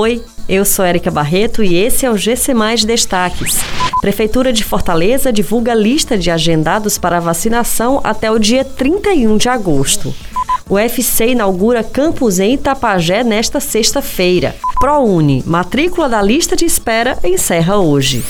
Oi, eu sou Érica Barreto e esse é o GC Mais Destaques. Prefeitura de Fortaleza divulga lista de agendados para vacinação até o dia 31 de agosto. O UFC inaugura campus em Itapajé nesta sexta-feira. ProUni, matrícula da lista de espera, encerra hoje.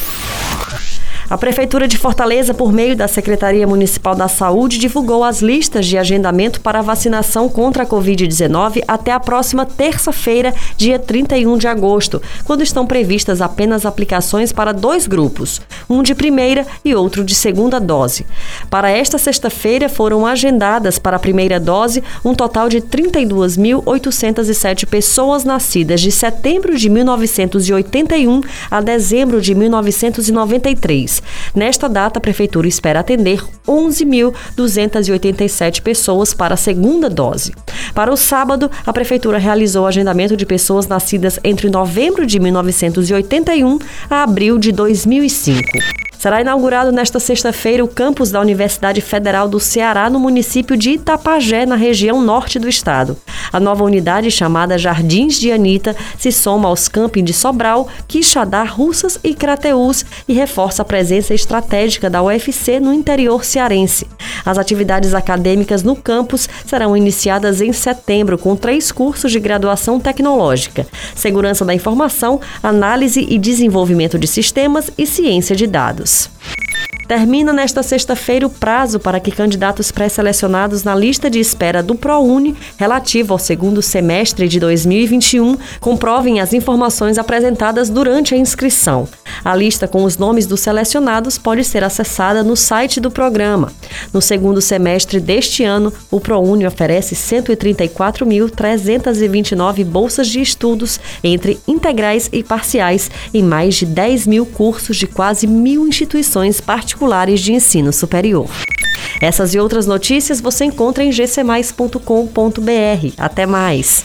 A Prefeitura de Fortaleza, por meio da Secretaria Municipal da Saúde, divulgou as listas de agendamento para a vacinação contra a Covid-19 até a próxima terça-feira, dia 31 de agosto, quando estão previstas apenas aplicações para dois grupos, um de primeira e outro de segunda dose. Para esta sexta-feira, foram agendadas para a primeira dose um total de 32.807 pessoas nascidas de setembro de 1981 a dezembro de 1993. Nesta data, a Prefeitura espera atender 11.287 pessoas para a segunda dose. Para o sábado, a Prefeitura realizou o agendamento de pessoas nascidas entre novembro de 1981 a abril de 2005. Será inaugurado nesta sexta-feira o campus da Universidade Federal do Ceará no município de Itapajé, na região norte do estado. A nova unidade, chamada Jardins de Anitta, se soma aos campos de Sobral, Quixadá, Russas e Crateús e reforça a presença estratégica da UFC no interior cearense. As atividades acadêmicas no campus serão iniciadas em setembro com três cursos de graduação tecnológica: Segurança da Informação, Análise e Desenvolvimento de Sistemas e Ciência de Dados. Termina nesta sexta-feira o prazo para que candidatos pré-selecionados na lista de espera do ProUni, relativo ao segundo semestre de 2021, comprovem as informações apresentadas durante a inscrição. A lista com os nomes dos selecionados pode ser acessada no site do programa. No segundo semestre deste ano, o ProUni oferece 134.329 bolsas de estudos entre integrais e parciais em mais de 10 mil cursos de quase mil instituições particulares de ensino superior. Essas e outras notícias você encontra em gcmais.com.br. Até mais!